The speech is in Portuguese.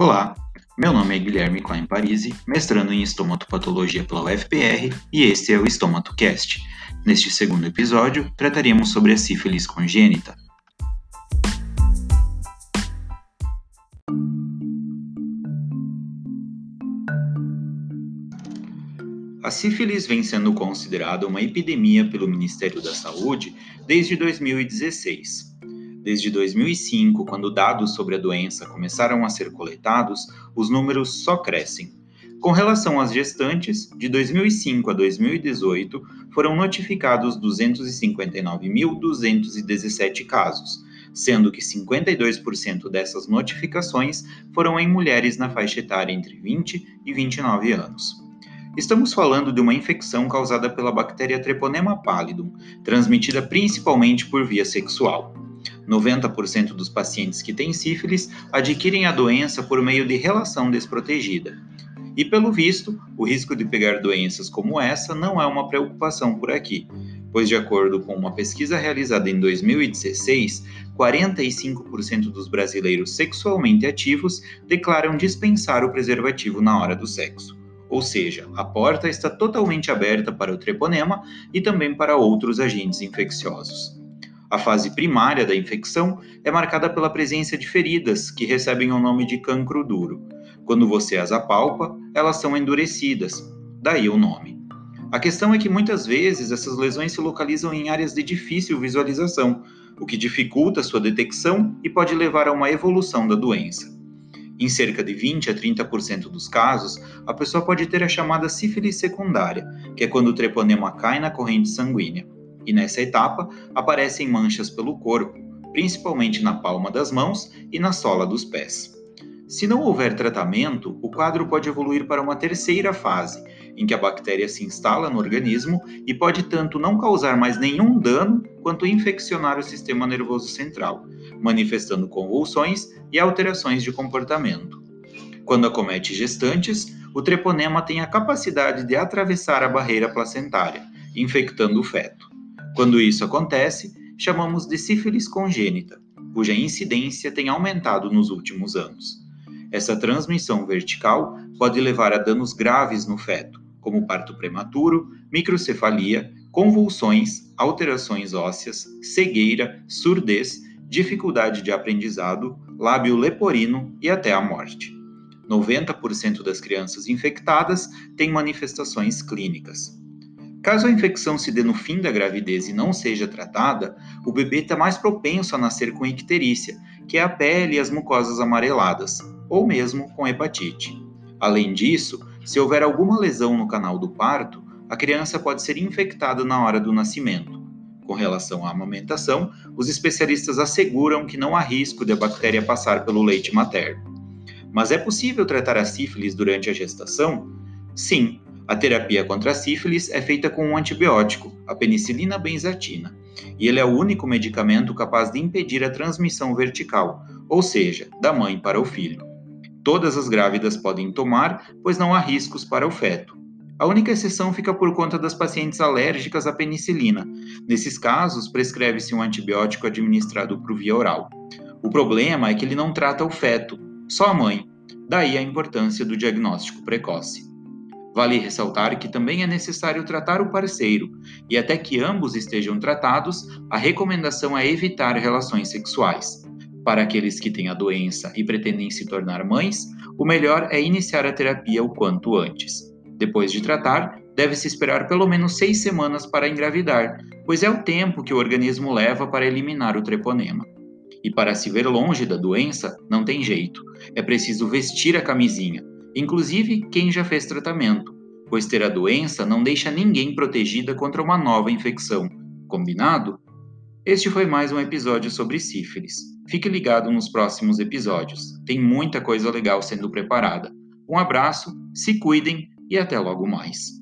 Olá, meu nome é Guilherme Klein Parisi, mestrando em estomatopatologia pela UFPR e este é o EstomatoCast. Neste segundo episódio, trataremos sobre a sífilis congênita. A sífilis vem sendo considerada uma epidemia pelo Ministério da Saúde desde 2016. Desde 2005, quando dados sobre a doença começaram a ser coletados, os números só crescem. Com relação às gestantes, de 2005 a 2018 foram notificados 259.217 casos, sendo que 52% dessas notificações foram em mulheres na faixa etária entre 20 e 29 anos. Estamos falando de uma infecção causada pela bactéria Treponema pallidum, transmitida principalmente por via sexual. 90% dos pacientes que têm sífilis adquirem a doença por meio de relação desprotegida. E pelo visto, o risco de pegar doenças como essa não é uma preocupação por aqui, pois, de acordo com uma pesquisa realizada em 2016, 45% dos brasileiros sexualmente ativos declaram dispensar o preservativo na hora do sexo. Ou seja, a porta está totalmente aberta para o treponema e também para outros agentes infecciosos. A fase primária da infecção é marcada pela presença de feridas, que recebem o nome de cancro duro. Quando você as apalpa, elas são endurecidas, daí o nome. A questão é que muitas vezes essas lesões se localizam em áreas de difícil visualização, o que dificulta sua detecção e pode levar a uma evolução da doença. Em cerca de 20 a 30% dos casos, a pessoa pode ter a chamada sífilis secundária, que é quando o treponema cai na corrente sanguínea. E nessa etapa, aparecem manchas pelo corpo, principalmente na palma das mãos e na sola dos pés. Se não houver tratamento, o quadro pode evoluir para uma terceira fase, em que a bactéria se instala no organismo e pode tanto não causar mais nenhum dano quanto infeccionar o sistema nervoso central, manifestando convulsões e alterações de comportamento. Quando acomete gestantes, o treponema tem a capacidade de atravessar a barreira placentária, infectando o feto. Quando isso acontece, chamamos de sífilis congênita, cuja incidência tem aumentado nos últimos anos. Essa transmissão vertical pode levar a danos graves no feto, como parto prematuro, microcefalia, convulsões, alterações ósseas, cegueira, surdez, dificuldade de aprendizado, lábio leporino e até a morte. 90% das crianças infectadas têm manifestações clínicas. Caso a infecção se dê no fim da gravidez e não seja tratada, o bebê está mais propenso a nascer com icterícia, que é a pele e as mucosas amareladas, ou mesmo com hepatite. Além disso, se houver alguma lesão no canal do parto, a criança pode ser infectada na hora do nascimento. Com relação à amamentação, os especialistas asseguram que não há risco de a bactéria passar pelo leite materno. Mas é possível tratar a sífilis durante a gestação? Sim, a terapia contra a sífilis é feita com um antibiótico, a penicilina benzatina, e ele é o único medicamento capaz de impedir a transmissão vertical, ou seja, da mãe para o filho. Todas as grávidas podem tomar, pois não há riscos para o feto. A única exceção fica por conta das pacientes alérgicas à penicilina. Nesses casos, prescreve-se um antibiótico administrado por via oral. O problema é que ele não trata o feto, só a mãe. Daí a importância do diagnóstico precoce. Vale ressaltar que também é necessário tratar o parceiro, e até que ambos estejam tratados, a recomendação é evitar relações sexuais. Para aqueles que têm a doença e pretendem se tornar mães, o melhor é iniciar a terapia o quanto antes. Depois de tratar, deve-se esperar pelo menos seis semanas para engravidar, pois é o tempo que o organismo leva para eliminar o treponema. E para se ver longe da doença, não tem jeito. É preciso vestir a camisinha, inclusive quem já fez tratamento, pois ter a doença não deixa ninguém protegida contra uma nova infecção. Combinado? Este foi mais um episódio sobre sífilis. Fique ligado nos próximos episódios. Tem muita coisa legal sendo preparada. Um abraço, se cuidem e até logo mais.